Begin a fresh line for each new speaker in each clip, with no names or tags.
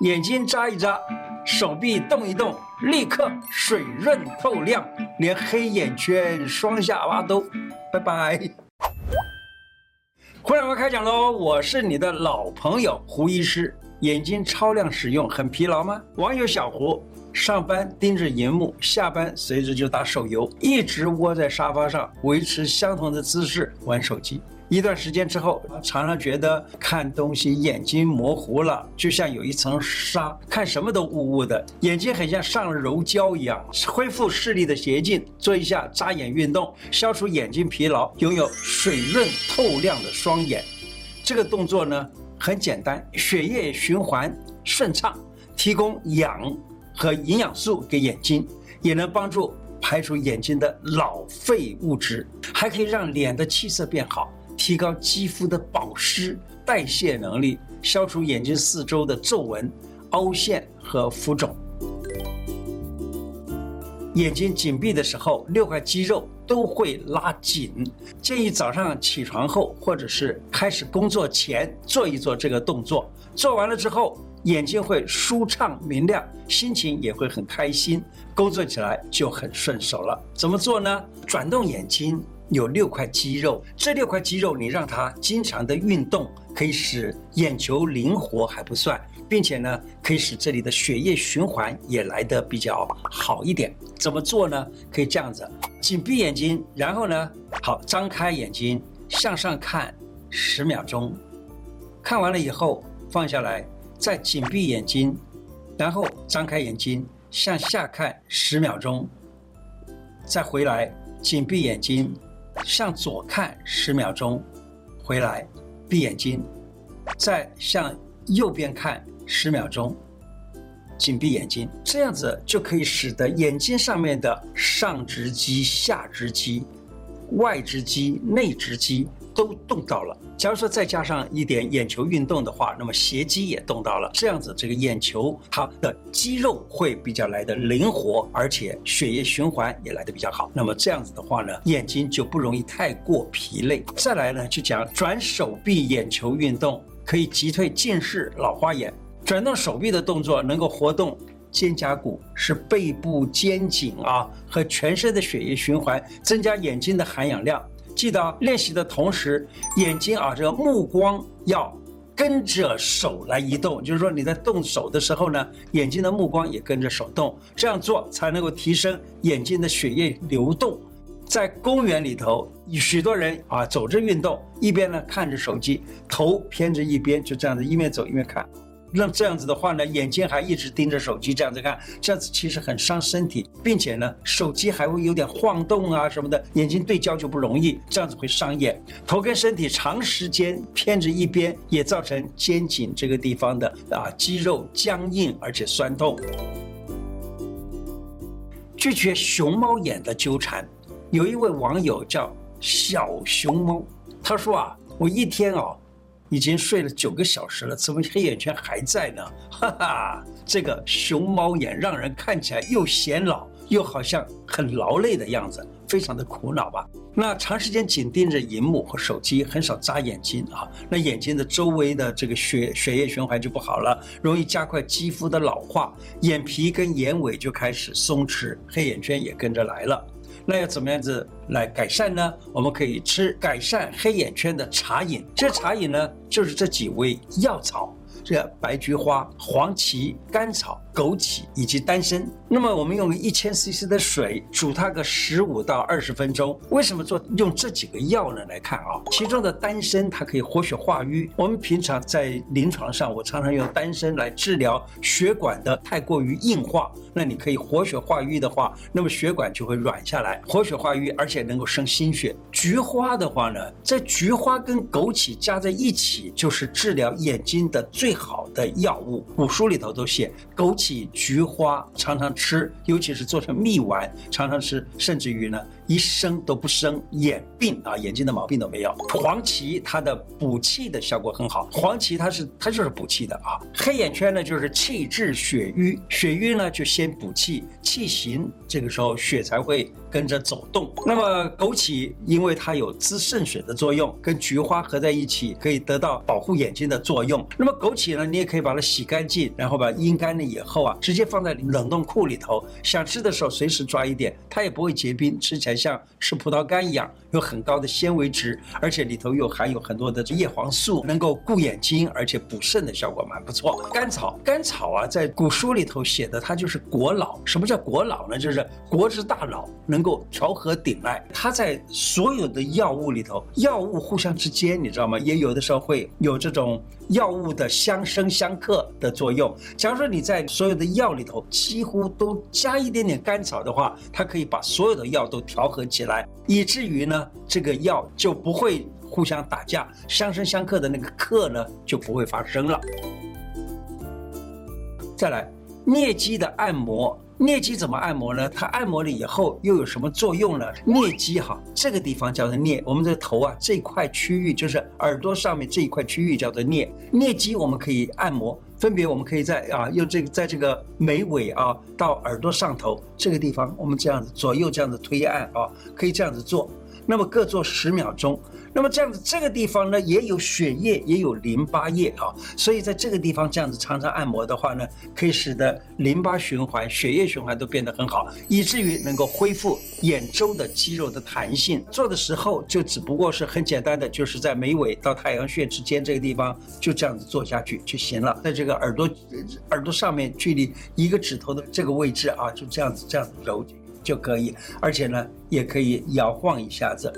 眼睛眨一眨，手臂动一动，立刻水润透亮，连黑眼圈、双下巴都拜拜。胡乃文开讲喽！我是你的老朋友胡医师。眼睛超亮使用很疲劳吗？网友小胡上班盯着荧幕，下班随之就打手游，一直窝在沙发上维持相同的姿势玩手机。一段时间之后，常常觉得看东西眼睛模糊了，就像有一层纱，看什么都雾雾的，眼睛很像上了柔焦一样。恢复视力的捷径，做一下眨眼运动，消除眼睛疲劳，拥有水润透亮的双眼。这个动作呢很简单，血液循环顺畅，提供氧和营养素给眼睛，也能帮助排除眼睛的老废物质，还可以让脸的气色变好。提高肌肤的保湿代谢能力，消除眼睛四周的皱纹、凹陷和浮肿。眼睛紧闭的时候，六块肌肉都会拉紧。建议早上起床后，或者是开始工作前做一做这个动作。做完了之后，眼睛会舒畅明亮，心情也会很开心，工作起来就很顺手了。怎么做呢？转动眼睛。有六块肌肉，这六块肌肉你让它经常的运动，可以使眼球灵活还不算，并且呢，可以使这里的血液循环也来得比较好一点。怎么做呢？可以这样子，紧闭眼睛，然后呢，好，张开眼睛向上看十秒钟，看完了以后放下来，再紧闭眼睛，然后张开眼睛向下看十秒钟，再回来紧闭眼睛。向左看十秒钟，回来，闭眼睛，再向右边看十秒钟，紧闭眼睛，这样子就可以使得眼睛上面的上直肌、下直肌、外直肌、内直肌。都动到了。假如说再加上一点眼球运动的话，那么斜肌也动到了。这样子，这个眼球它的肌肉会比较来得灵活，而且血液循环也来得比较好。那么这样子的话呢，眼睛就不容易太过疲累。再来呢，就讲转手臂眼球运动，可以击退近视、老花眼。转动手臂的动作能够活动肩胛骨，使背部、肩颈啊和全身的血液循环，增加眼睛的含氧量。记得练习的同时，眼睛啊，这个目光要跟着手来移动。就是说，你在动手的时候呢，眼睛的目光也跟着手动。这样做才能够提升眼睛的血液流动。在公园里头，许多人啊走着运动，一边呢看着手机，头偏着一边，就这样子一面走一面看。那这样子的话呢，眼睛还一直盯着手机这样子看，这样子其实很伤身体，并且呢，手机还会有点晃动啊什么的，眼睛对焦就不容易，这样子会伤眼。头跟身体长时间偏着一边，也造成肩颈这个地方的啊肌肉僵硬而且酸痛。拒绝熊猫眼的纠缠，有一位网友叫小熊猫，他说啊，我一天啊。已经睡了九个小时了，怎么黑眼圈还在呢？哈哈，这个熊猫眼让人看起来又显老，又好像很劳累的样子，非常的苦恼吧？那长时间紧盯着荧幕和手机，很少眨眼睛啊，那眼睛的周围的这个血血液循环就不好了，容易加快肌肤的老化，眼皮跟眼尾就开始松弛，黑眼圈也跟着来了。那要怎么样子来改善呢？我们可以吃改善黑眼圈的茶饮，这茶饮呢，就是这几味药草。这白菊花、黄芪、甘草、枸杞以及丹参。那么我们用一千 CC 的水煮它个十五到二十分钟。为什么做用这几个药呢？来看啊，其中的丹参它可以活血化瘀。我们平常在临床上，我常常用丹参来治疗血管的太过于硬化。那你可以活血化瘀的话，那么血管就会软下来，活血化瘀，而且能够生心血。菊花的话呢，在菊花跟枸杞加在一起，就是治疗眼睛的最好的药物，古书里头都写，枸杞、菊花常常吃，尤其是做成蜜丸，常常吃，甚至于呢，一生都不生眼病啊，眼睛的毛病都没有。黄芪它的补气的效果很好，黄芪它是它就是补气的啊。黑眼圈呢就是气滞血瘀，血瘀呢就先补气，气行这个时候血才会跟着走动。那么枸杞因为它有滋肾水的作用，跟菊花合在一起可以得到保护眼睛的作用。那么枸杞呢，你也可以把它洗干净，然后把阴干了以后啊，直接放在冷冻库里头，想吃的时候随时抓一点，它也不会结冰，吃起来像吃葡萄干一样，有很高的纤维值，而且里头又含有很多的叶黄素，能够顾眼睛，而且补肾的效果蛮不错。甘草，甘草啊，在古书里头写的，它就是国老。什么叫国老呢？就是国之大老，能够调和顶脉。它在所有的药物里头，药物互相之间，你知道吗？也有的时候会有这种药物的相生相克的作用。假如说你在所有的药里头几乎都加一点点甘草的话，它可以把所有的药都调合起来，以至于呢，这个药就不会互相打架，相生相克的那个克呢就不会发生了。再来，颞肌的按摩。颞肌怎么按摩呢？它按摩了以后又有什么作用呢？颞肌哈，这个地方叫做颞，我们这头啊这块区域就是耳朵上面这一块区域叫做颞。颞肌我们可以按摩，分别我们可以在啊用这个在这个眉尾啊到耳朵上头这个地方，我们这样子左右这样子推按啊，可以这样子做。那么各做十秒钟。那么这样子，这个地方呢也有血液，也有淋巴液啊，所以在这个地方这样子常常按摩的话呢，可以使得淋巴循环、血液循环都变得很好，以至于能够恢复眼周的肌肉的弹性。做的时候就只不过是很简单的，就是在眉尾到太阳穴之间这个地方就这样子做下去就行了。在这个耳朵耳朵上面，距离一个指头的这个位置啊，就这样子这样子揉就可以，而且呢也可以摇晃一下子。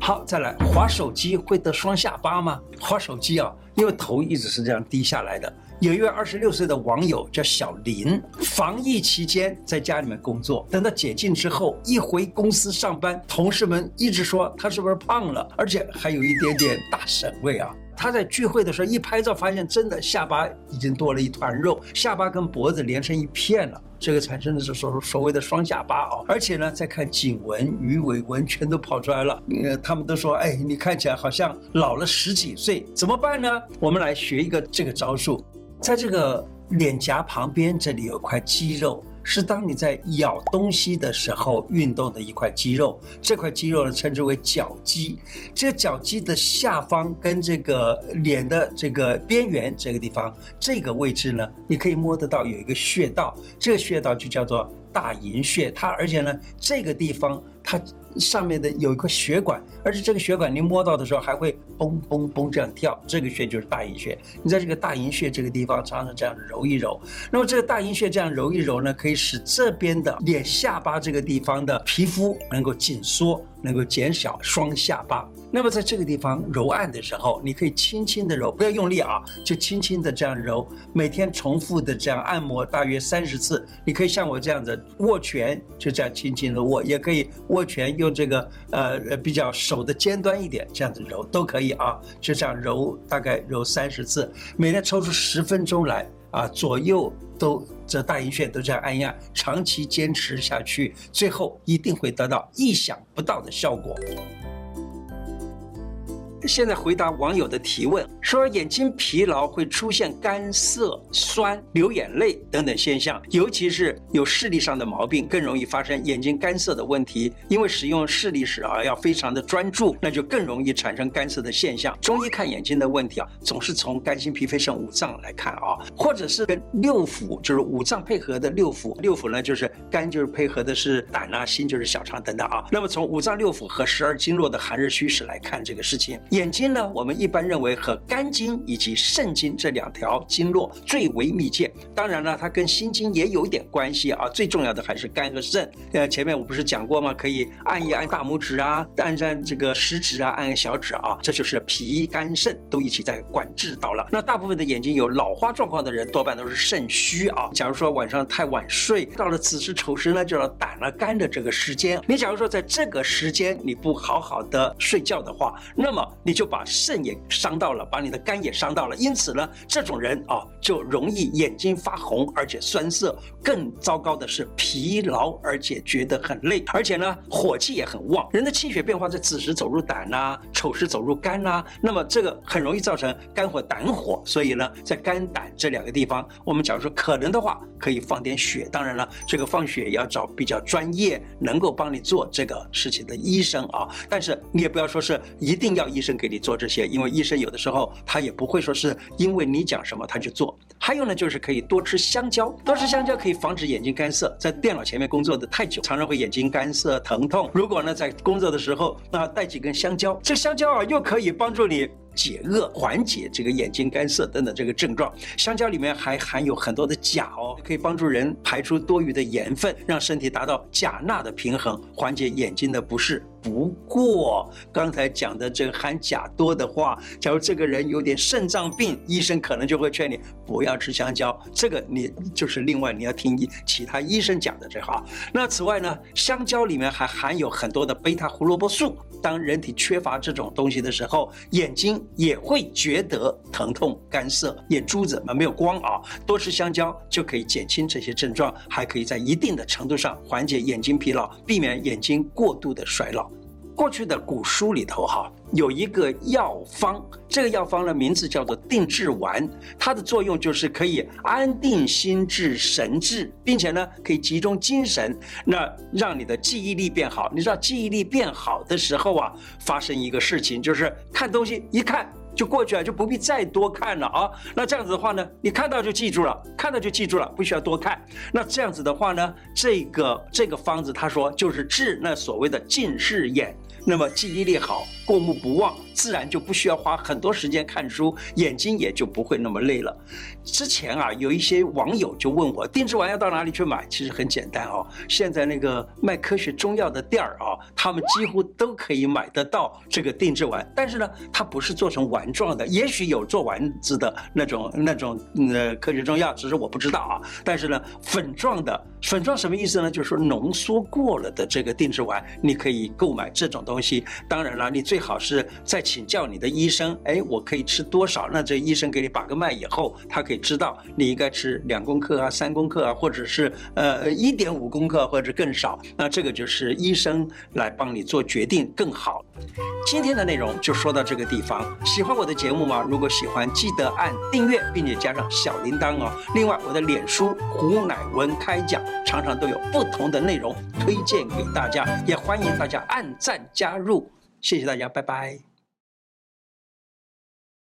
好，再来划手机会得双下巴吗？划手机啊，因为头一直是这样低下来的。有一位二十六岁的网友叫小林，防疫期间在家里面工作，等到解禁之后，一回公司上班，同事们一直说他是不是胖了，而且还有一点点大婶味啊。他在聚会的时候一拍照，发现真的下巴已经多了一团肉，下巴跟脖子连成一片了。这个产生的是所所谓的双下巴啊，而且呢，再看颈纹、鱼尾纹全都跑出来了。呃，他们都说，哎，你看起来好像老了十几岁，怎么办呢？我们来学一个这个招数，在这个脸颊旁边这里有块肌肉。是当你在咬东西的时候运动的一块肌肉，这块肌肉呢称之为角肌。这个角肌的下方跟这个脸的这个边缘这个地方，这个位置呢，你可以摸得到有一个穴道，这个穴道就叫做大迎穴。它而且呢，这个地方它。上面的有一个血管，而且这个血管您摸到的时候还会嘣嘣嘣这样跳，这个穴就是大阴穴。你在这个大阴穴这个地方常常这样揉一揉，那么这个大阴穴这样揉一揉呢，可以使这边的脸下巴这个地方的皮肤能够紧缩。能够减小双下巴。那么在这个地方揉按的时候，你可以轻轻的揉，不要用力啊，就轻轻的这样揉。每天重复的这样按摩大约三十次。你可以像我这样子握拳，就这样轻轻的握，也可以握拳用这个呃比较手的尖端一点这样子揉都可以啊。就这样揉，大概揉三十次，每天抽出十分钟来啊，左右都。这大阴穴都这样按压，长期坚持下去，最后一定会得到意想不到的效果。现在回答网友的提问，说眼睛疲劳会出现干涩、酸、流眼泪等等现象，尤其是有视力上的毛病，更容易发生眼睛干涩的问题。因为使用视力时啊，要非常的专注，那就更容易产生干涩的现象。中医看眼睛的问题啊，总是从肝心脾肺肾五脏来看啊，或者是跟六腑，就是五脏配合的六腑。六腑呢，就是肝就是配合的是胆啊，心就是小肠等等啊。那么从五脏六腑和十二经络的寒热虚实来看这个事情。眼睛呢，我们一般认为和肝经以及肾经这两条经络最为密切。当然了，它跟心经也有一点关系啊。最重要的还是肝和肾。呃，前面我不是讲过吗？可以按一按大拇指啊，按按这个食指啊，按按小指啊，这就是脾肝肾都一起在管制到了。那大部分的眼睛有老花状况的人，多半都是肾虚啊。假如说晚上太晚睡，到了子时丑时呢，就要胆了肝的这个时间。你假如说在这个时间你不好好的睡觉的话，那么。你就把肾也伤到了，把你的肝也伤到了。因此呢，这种人啊，就容易眼睛发红，而且酸涩。更糟糕的是疲劳，而且觉得很累，而且呢，火气也很旺。人的气血变化在子时走入胆呐、丑时走入肝呐、那么这个很容易造成肝火、胆火。所以呢，在肝胆这两个地方，我们假如说可能的话，可以放点血。当然了，这个放血也要找比较专业、能够帮你做这个事情的医生啊。但是你也不要说是一定要医生给你做这些，因为医生有的时候他也不会说是因为你讲什么他就做。还有呢，就是可以多吃香蕉，多吃香蕉可以防止眼睛干涩。在电脑前面工作的太久，常常会眼睛干涩、疼痛。如果呢，在工作的时候，那带几根香蕉，这香蕉啊，又可以帮助你。解饿、缓解这个眼睛干涩等等这个症状，香蕉里面还含有很多的钾哦，可以帮助人排出多余的盐分，让身体达到钾钠的平衡，缓解眼睛的不适。不过刚才讲的这个含钾多的话，假如这个人有点肾脏病，医生可能就会劝你不要吃香蕉。这个你就是另外你要听其他医生讲的这话。那此外呢，香蕉里面还含有很多的贝塔胡萝卜素，当人体缺乏这种东西的时候，眼睛。也会觉得疼痛、干涩，眼珠子嘛没有光啊。多吃香蕉就可以减轻这些症状，还可以在一定的程度上缓解眼睛疲劳，避免眼睛过度的衰老。过去的古书里头哈有一个药方，这个药方的名字叫做定志丸，它的作用就是可以安定心智、神志，并且呢可以集中精神，那让你的记忆力变好。你知道记忆力变好的时候啊，发生一个事情就是看东西一看就过去了，就不必再多看了啊。那这样子的话呢，你看到就记住了，看到就记住了，不需要多看。那这样子的话呢，这个这个方子他说就是治那所谓的近视眼。那么记忆力好，过目不忘，自然就不需要花很多时间看书，眼睛也就不会那么累了。之前啊，有一些网友就问我，定制丸要到哪里去买？其实很简单哦，现在那个卖科学中药的店儿啊，他们几乎都可以买得到这个定制丸。但是呢，它不是做成丸状的，也许有做丸子的那种那种呃科学中药，只是我不知道啊。但是呢，粉状的，粉状什么意思呢？就是说浓缩过了的这个定制丸，你可以购买这种。东西当然了，你最最好是再请教你的医生。哎，我可以吃多少？那这医生给你把个脉以后，他可以知道你应该吃两公克啊、三公克啊，或者是呃一点五公克或者更少。那这个就是医生来帮你做决定更好。今天的内容就说到这个地方。喜欢我的节目吗？如果喜欢，记得按订阅，并且加上小铃铛哦。另外，我的脸书胡乃文开讲，常常都有不同的内容推荐给大家，也欢迎大家按赞。加入，谢谢大家，拜拜。